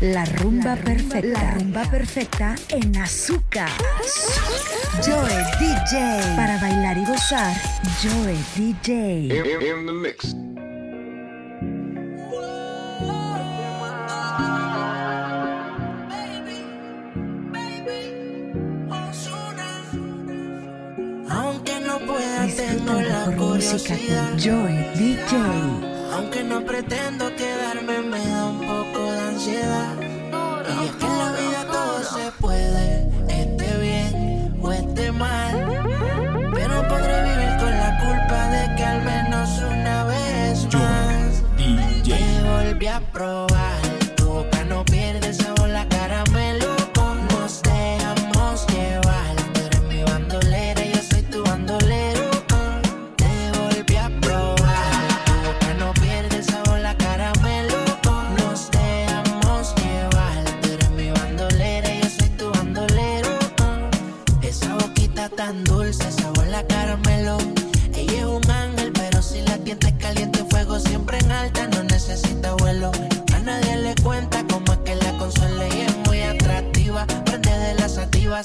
La, rumba perfecta. La rumba perfecta en azúcar. Joe DJ. Para bailar y gozar, Joe DJ. In, in the mix. Tengo la curiosidad. Joy DJ. Aunque no pretendo quedarme en medio 陷害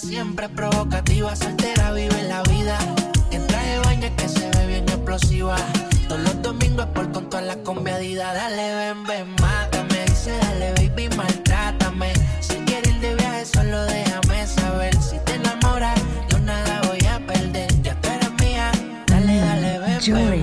Siempre provocativa, soltera, vive la vida. En traje baño que se ve bien explosiva. Todos los domingos por con todas las comedidas. Dale, ven, ven, mátame. Dice, dale, baby, maltrátame. Si quieres ir de viaje, solo déjame saber. Si te enamoras, yo nada voy a perder. Ya tú eres mía. Dale, dale, ven, ven.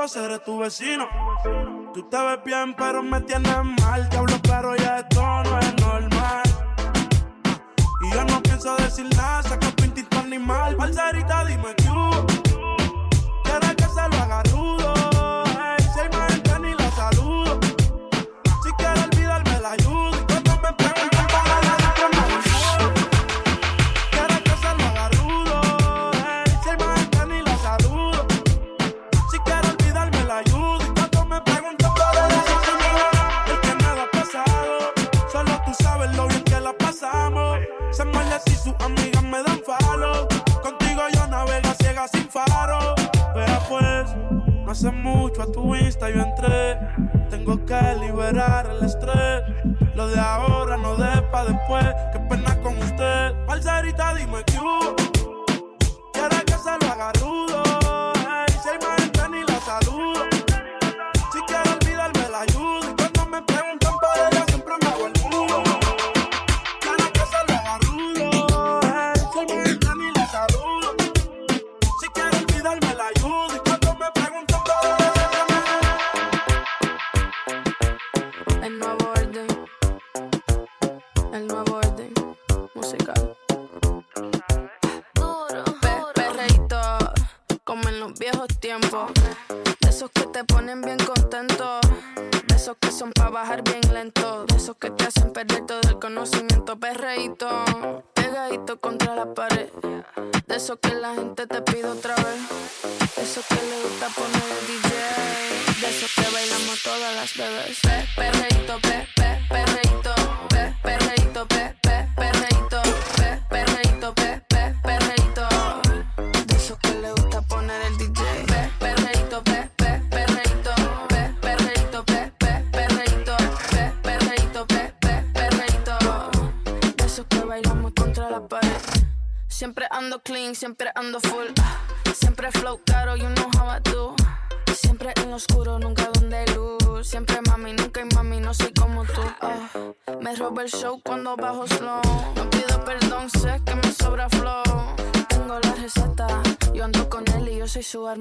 tú hacer es tu vecino. Tú te ves bien, pero me tienes mal. Te hablo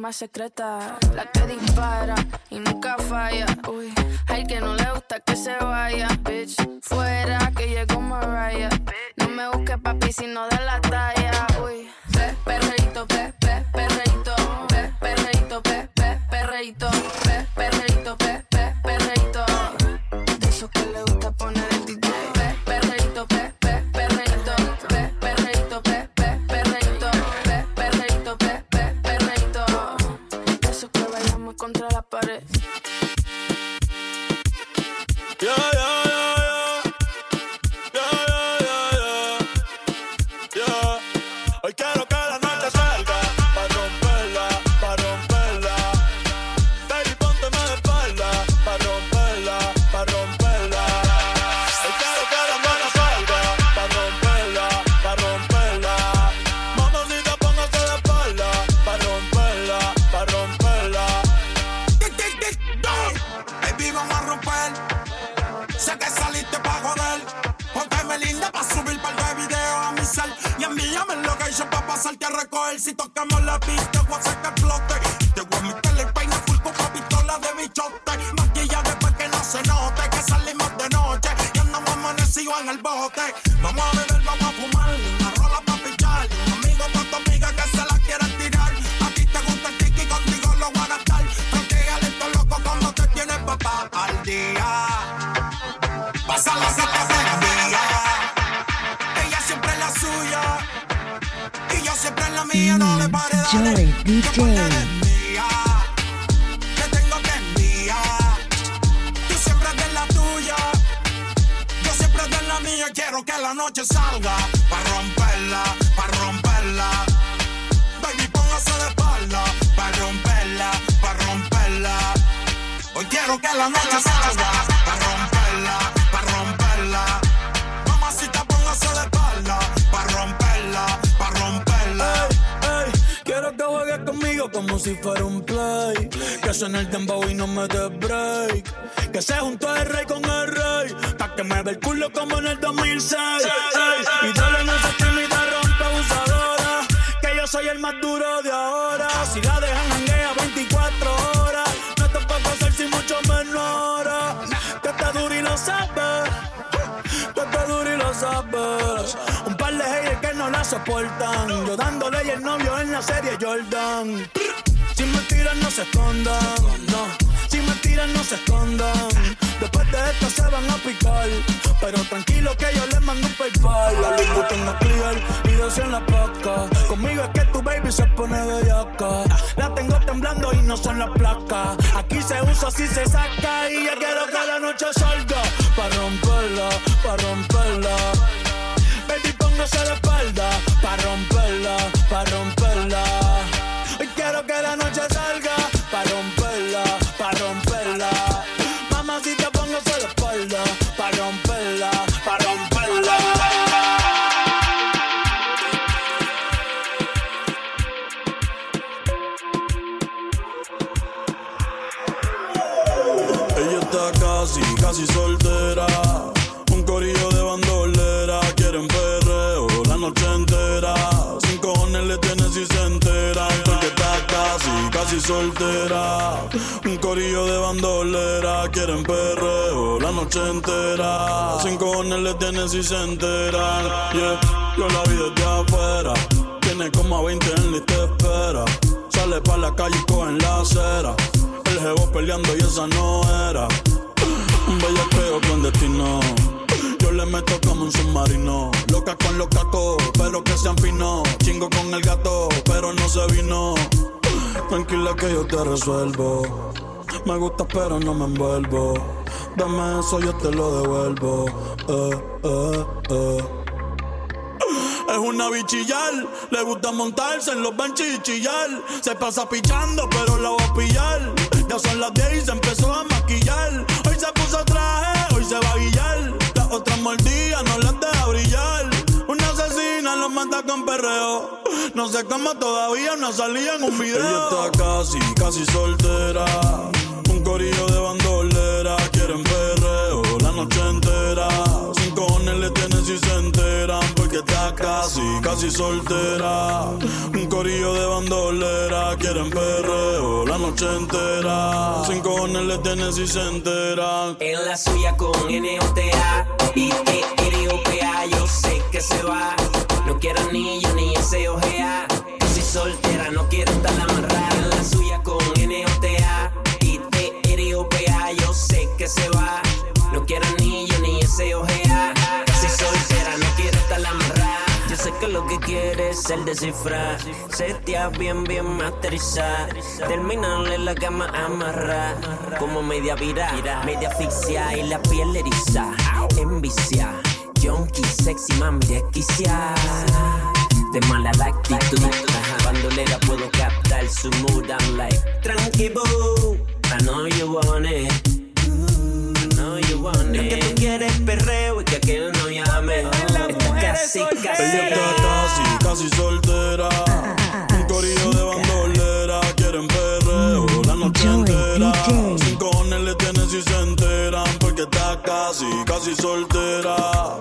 más secreta. contra la pared. soy el más duro de ahora. Si la dejan en janguea 24 horas. No te puedo pasar sin mucho menos ahora. Tú estás duro y lo sabes. Tú estás duro y lo sabes. Un par de haters que no la soportan. Yo dándole y el novio en la serie Jordan. Sin mentiras no se escondan. No. Sin mentiras no se escondan. Después de esta se van a picar. Pero tranquilo que yo les mando un PayPal. La luz tengo clear y dos en la paca. Conmigo es que tu baby se pone de yaca. La tengo temblando y no son las placas. Aquí se usa, así se saca. Y yo quiero que la noche salga. Pa' romperla, pa' romperla. Baby, póngase la espalda. Pa' romperla, pa' romperla. Hoy quiero que la noche salga. Soltera. Un corillo de bandolera, quieren perreo la noche entera. Sin cojones le tienen si se enteran. Yeah, yo la vi desde afuera. Tiene como a 20 en te espera. Sale pa' la calle y coge en la acera. El jevo peleando y esa no era. Un bellaceo con destino. Yo le meto como un submarino. Loca con los cacos, pero que sean finos. Chingo con el gato, pero no se vino. Tranquila que yo te resuelvo. Me gusta, pero no me envuelvo. Dame eso, yo te lo devuelvo. Eh, eh, eh. Es una bichillar, le gusta montarse en los benches. Se pasa pichando, pero la voy a pillar. Ya son las 10 y se empezó a maquillar. Hoy se puso traje, hoy se va a guillar. Las otras mordidas no las deja brillar. Perreo. No sé cómo todavía no salía en un video. Ella está casi, casi soltera. Un corillo de bandolera. Quieren perreo la noche entera. Sin cojones le tienen si se enteran. Porque está casi, casi soltera. Un corillo de bandolera. Quieren perreo la noche entera. Sin cojones le tienen si se enteran. En la suya con N-O-T-A y E-R-O-P-A Yo sé que se va No quiero anillo ni ese ojea Casi soltera, no quiero estar amarrada. En la suya con N-O-T-A y E-R-O-P-A Yo sé que se va. No quiero anillo ni ese ojea Casi soltera, no quiero estar amarrada. Yo sé que lo que quieres es el descifrar. Setear bien, bien masterizar. Terminarle la cama amarrar. Como media vira, media asfixia Y la piel eriza, envicia Junkie, sexy, mami, desquicia de mala la actitud Bandolera puedo captar su mood I'm like, tranqui boo I know you want it I know you want it que tú quieres perreo y que aquel no llame Está casi, casi Ella está casi, casi soltera. Un corillo de bandolera. Quieren perreo la noche entera. Sin cojones le tienen si se enteran. Porque está casi, casi soltera.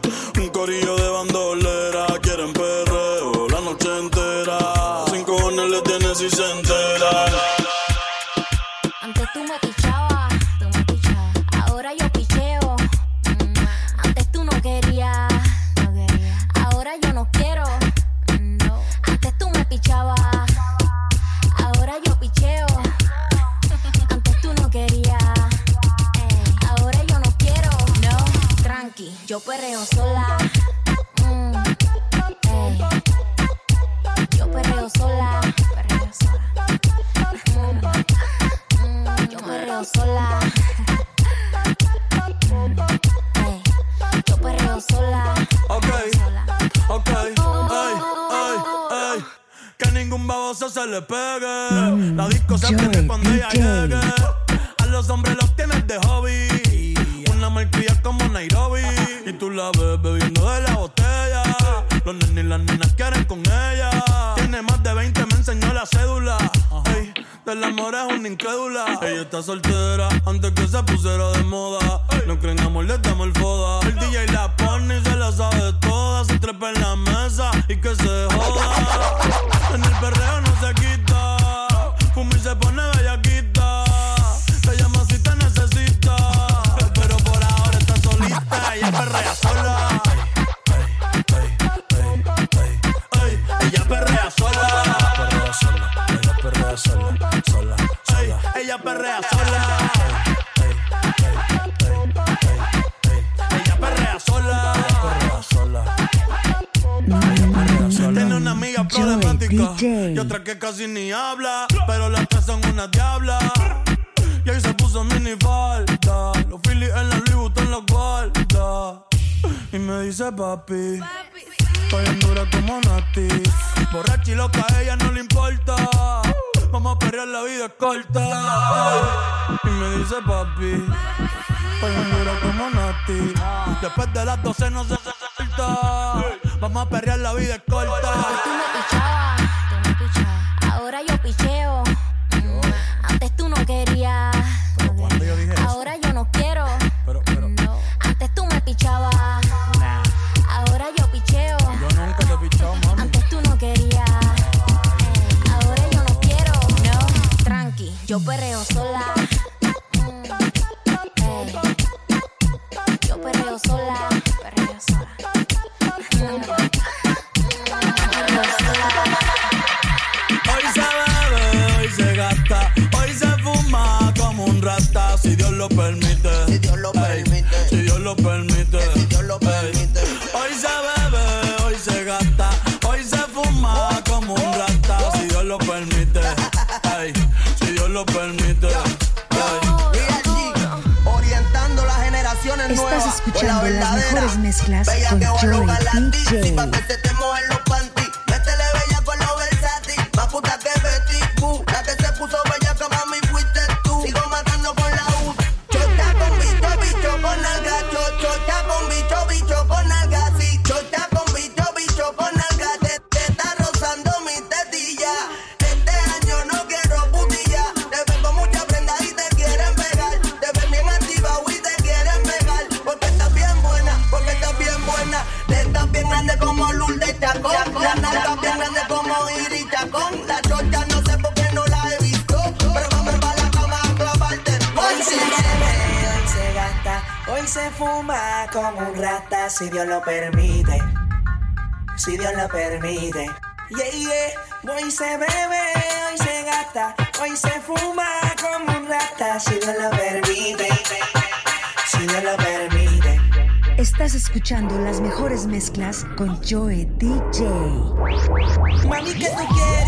Y me dice papi, estoy en dura como Nati. Después de las 12 no se suelta. Vamos a perrear, la vida corta. Tú me pichabas. Ahora yo picheo. mezclas con Joey DJ. permite, si Dios lo permite. Yeah, yeah, hoy se bebe, hoy se gasta, hoy se fuma como un rata, si Dios lo permite, si Dios lo permite. Estás escuchando las mejores mezclas con Joe DJ. Mami, ¿qué tú quieres?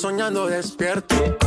soñando despierto.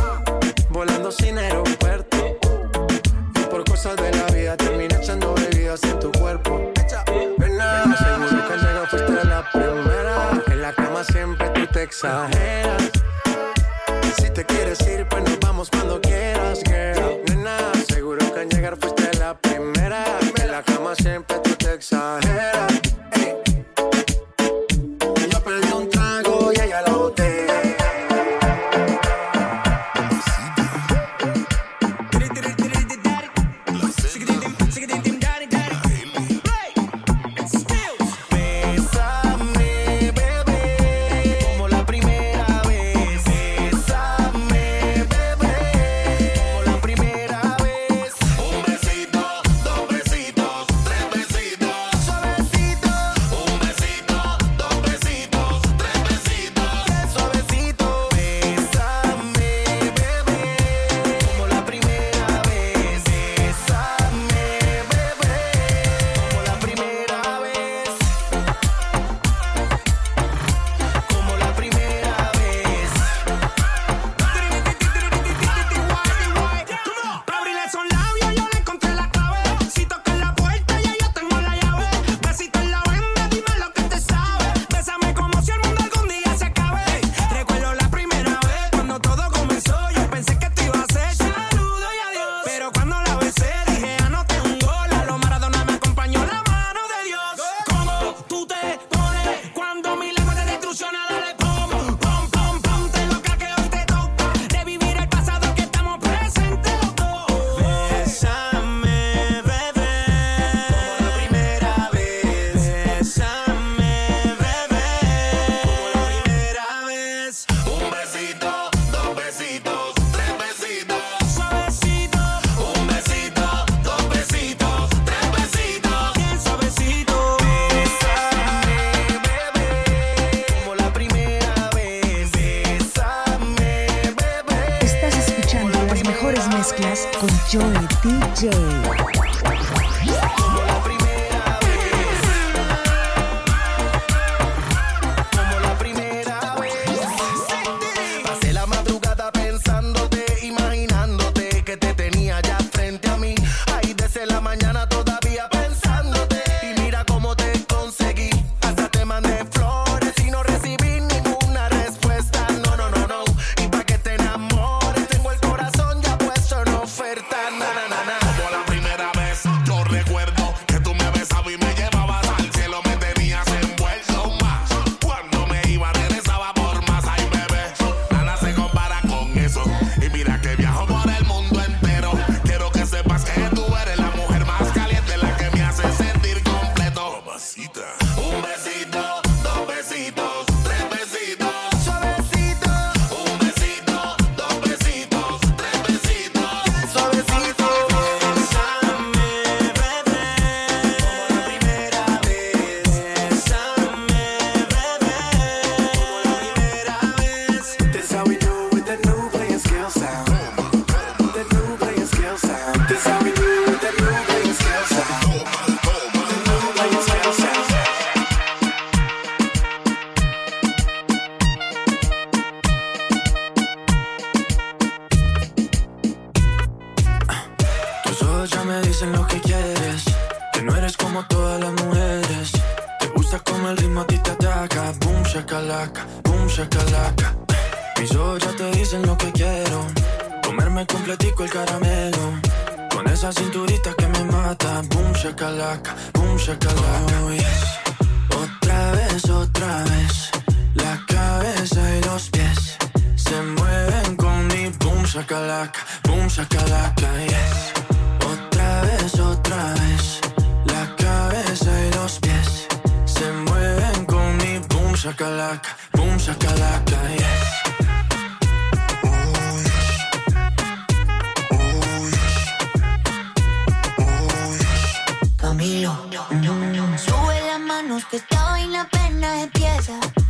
sabemos que hoy la pena empieza.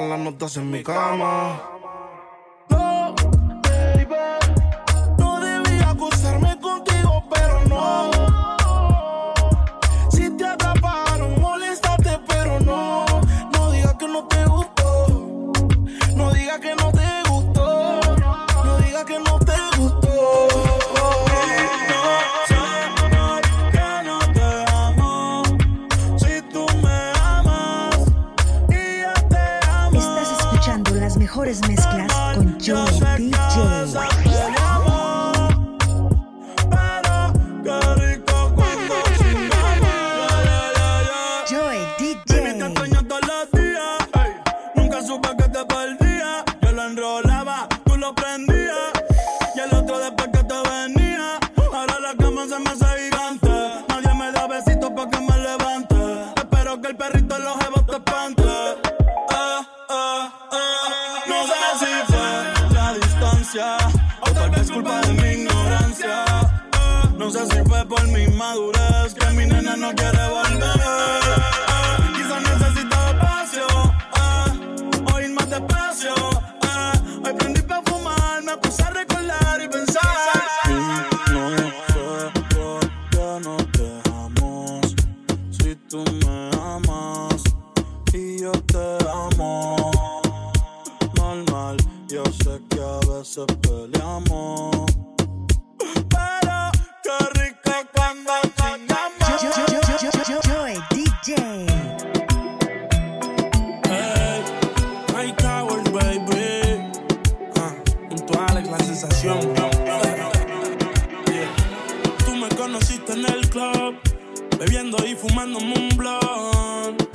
Mejores meses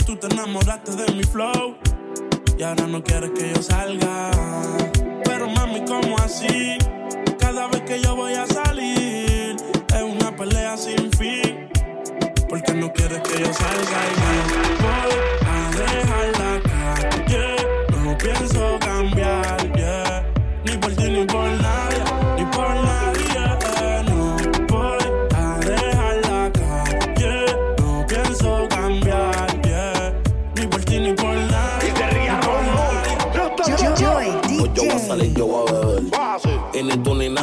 Tú te enamoraste de mi flow y ahora no quieres que yo salga. Pero mami, ¿cómo así? Cada vez que yo voy a salir es una pelea sin fin. Porque no quieres que yo salga y me voy a dejar la calle. No pienso cambiar, yeah. Ni por ti ni por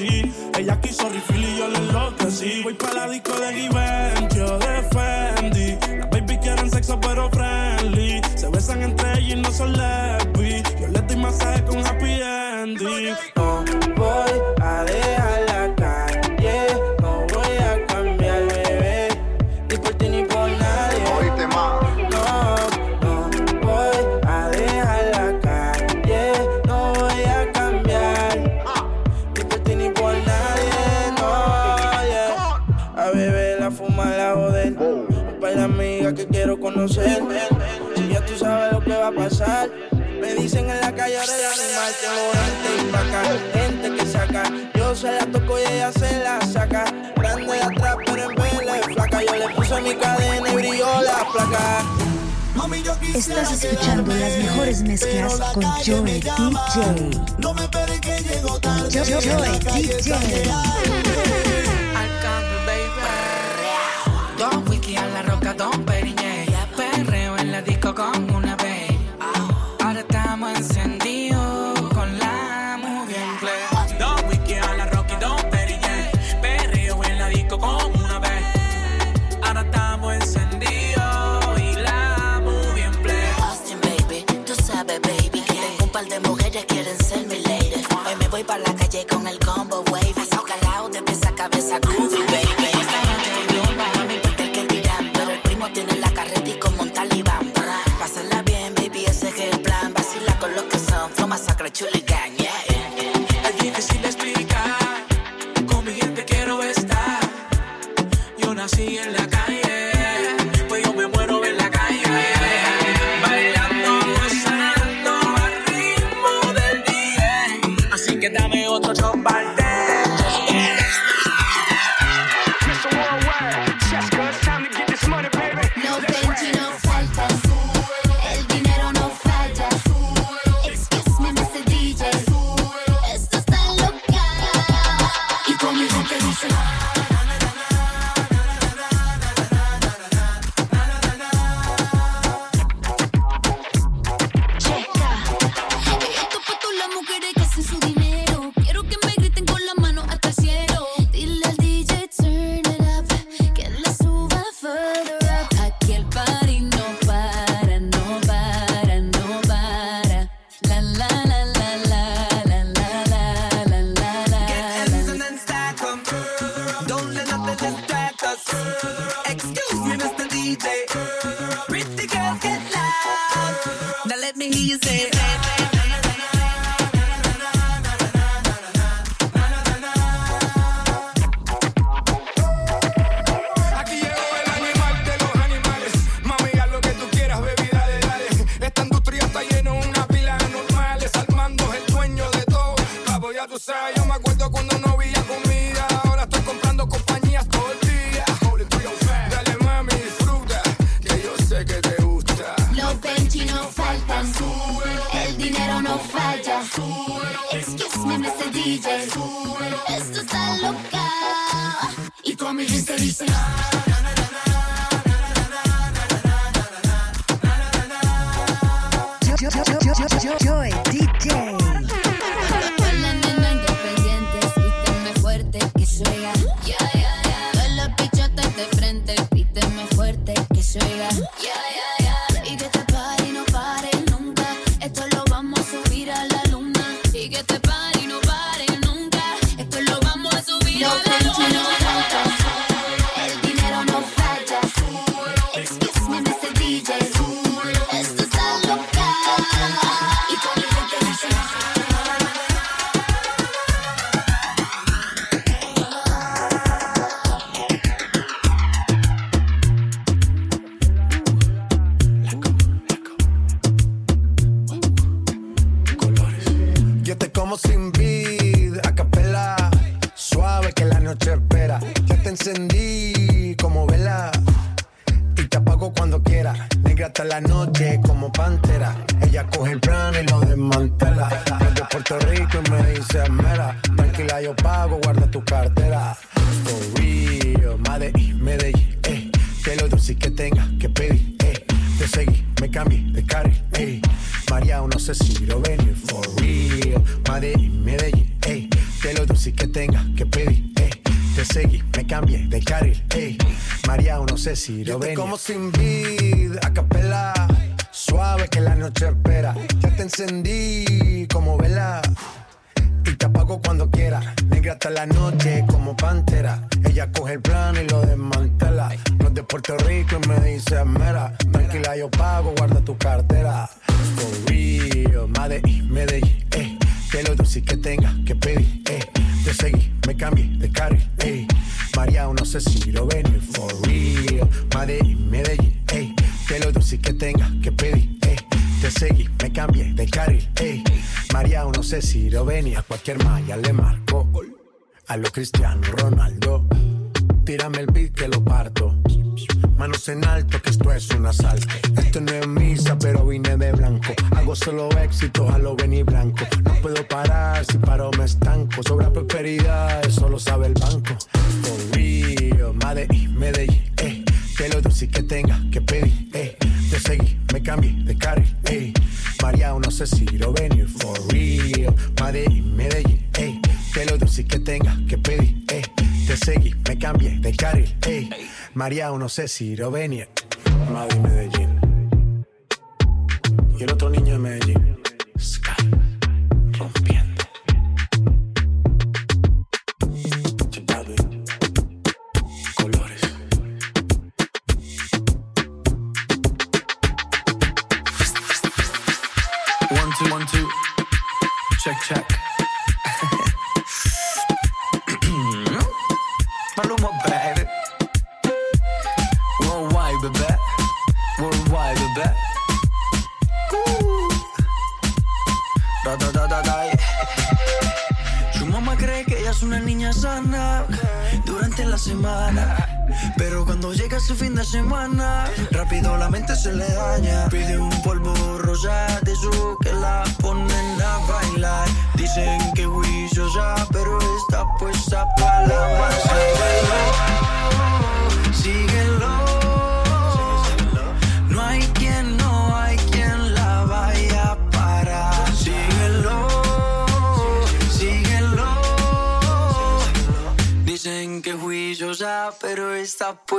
Ella quiso refill y yo le enloquecí. Voy para la disco de Givenchy yo de Fendi. Las baby quieren sexo pero friendly. Se besan entre ellas y no son lesbi. Cadena y brilló la placa. Estás escuchando las mejores mezclas con Joe DJ. No me esperes que llego tarde. Joe, Joe DJ. Don whisky a la roca, Don si lo ven. Solo éxito a lo y blanco. No puedo parar, si paro me estanco. Sobra prosperidad, eso lo sabe el banco. For real, Madrid, Medellín, eh. Eh. Eh. eh. Que lo dulce que tenga que pedir, eh. Te seguí, me cambié de carril, eh. María, no sé si lo venir. For real, Madrid, Medellín, eh. Que lo dulce que tenga que pedir, eh. Te seguí, me cambié de carril, eh. María, no sé si lo venir. Madrid, Medellín. Y otro niño de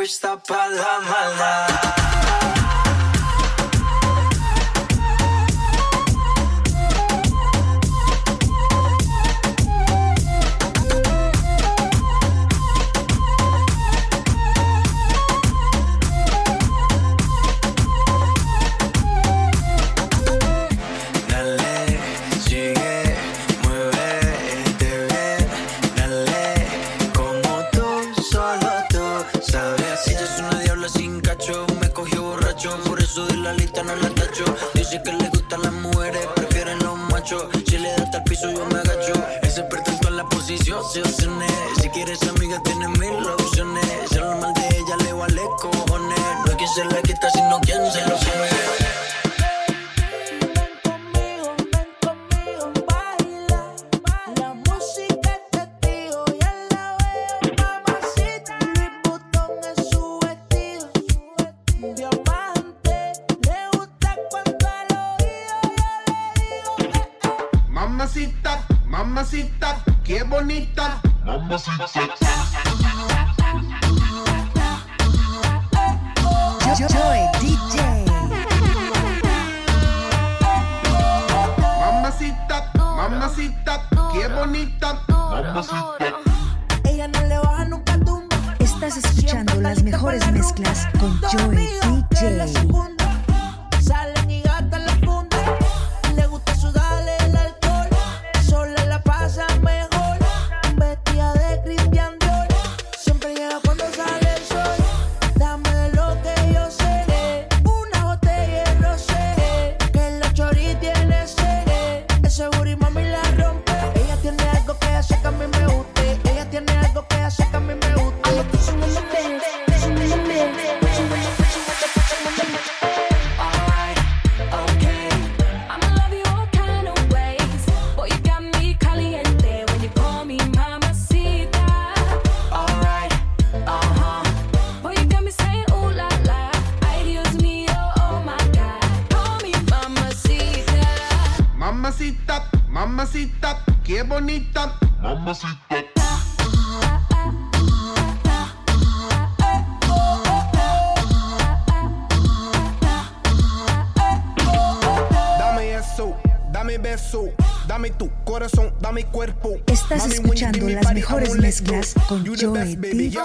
puesta para la mala. qué bonita. Mamacita. Dame eso, dame beso. Dame tu corazón, dame cuerpo. Estás escuchando las mejores mezclas con Joey DJ.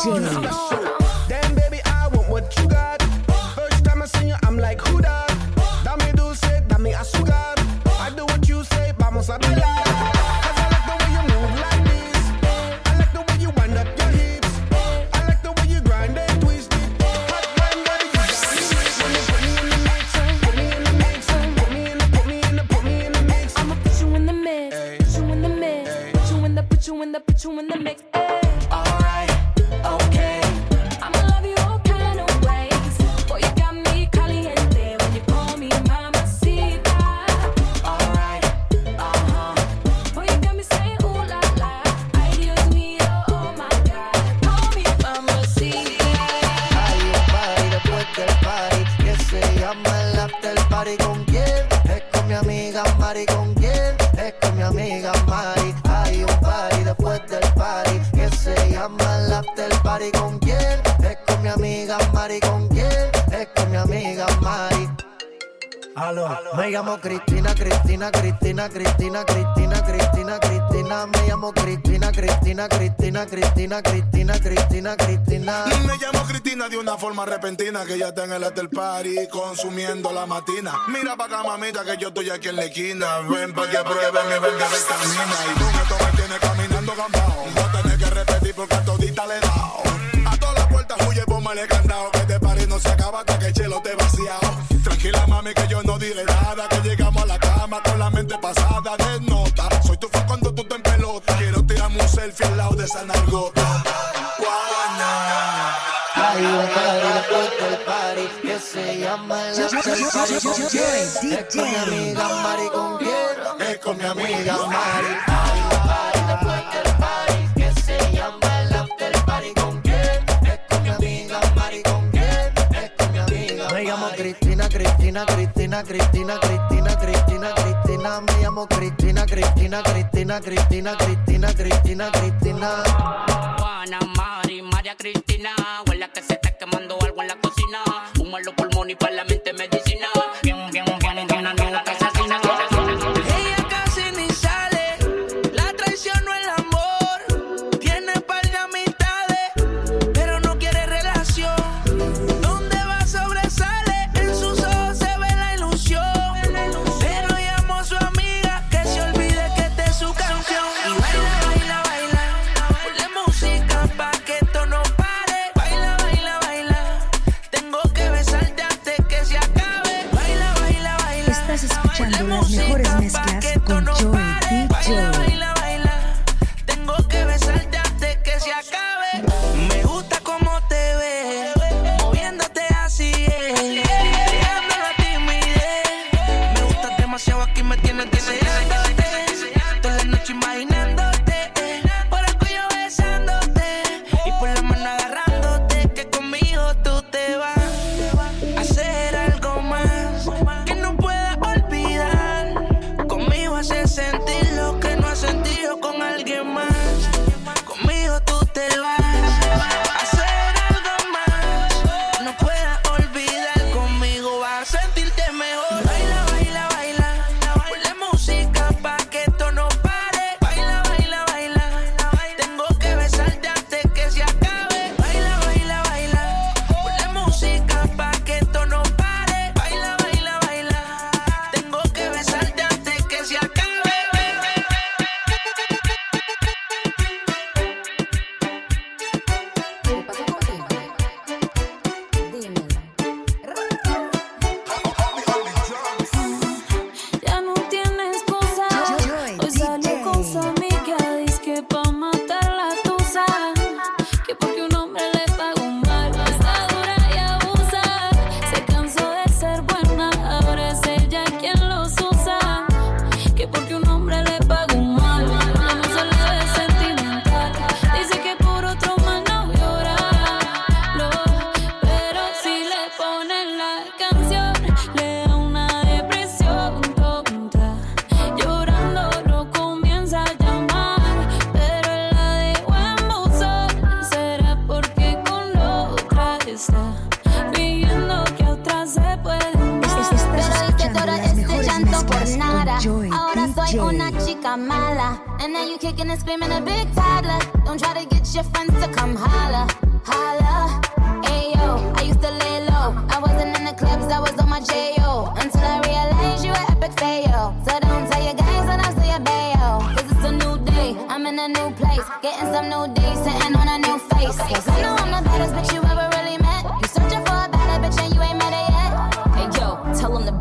que ya está en el after party consumiendo la matina. Mira pa' acá, mamita, que yo estoy aquí en la esquina. Ven pa' que prueben y ven que vitamina. Y tú que tú me tienes caminando gambao. No tenés que repetir porque a todita le he dado. A todas las puertas huye, bomba le candado. Que te pare no se acaba hasta que el chelo te vaciado. Tranquila, mami, que yo no diré nada. Que llegamos a la cama con la mente pasada de nota. Soy tu fan cuando tú te en pelota. Quiero tirarme un selfie al lado de esa nargota. Es con mi amiga Mari con quién. Es con mi amiga Mari. Ay, ay, después del party que se llama el after party con quién. Es con mi amiga Mari con quién. Es con mi amiga. Me llamo Cristina, Cristina, Cristina, Cristina, Cristina, Cristina, Cristina. Me llamo Cristina, Cristina, Cristina, Cristina, Cristina, Cristina, Cristina. Juana Mari, María Cristina, huele que se está quemando algo en la cocina los pulmones y para la mente.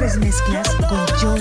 mejores mezclas con Joey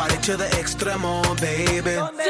party to the extremo, baby.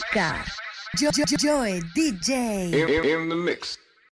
That perfecta space? en azúcar. Yo, yo, Joy DJ. In, in the mix.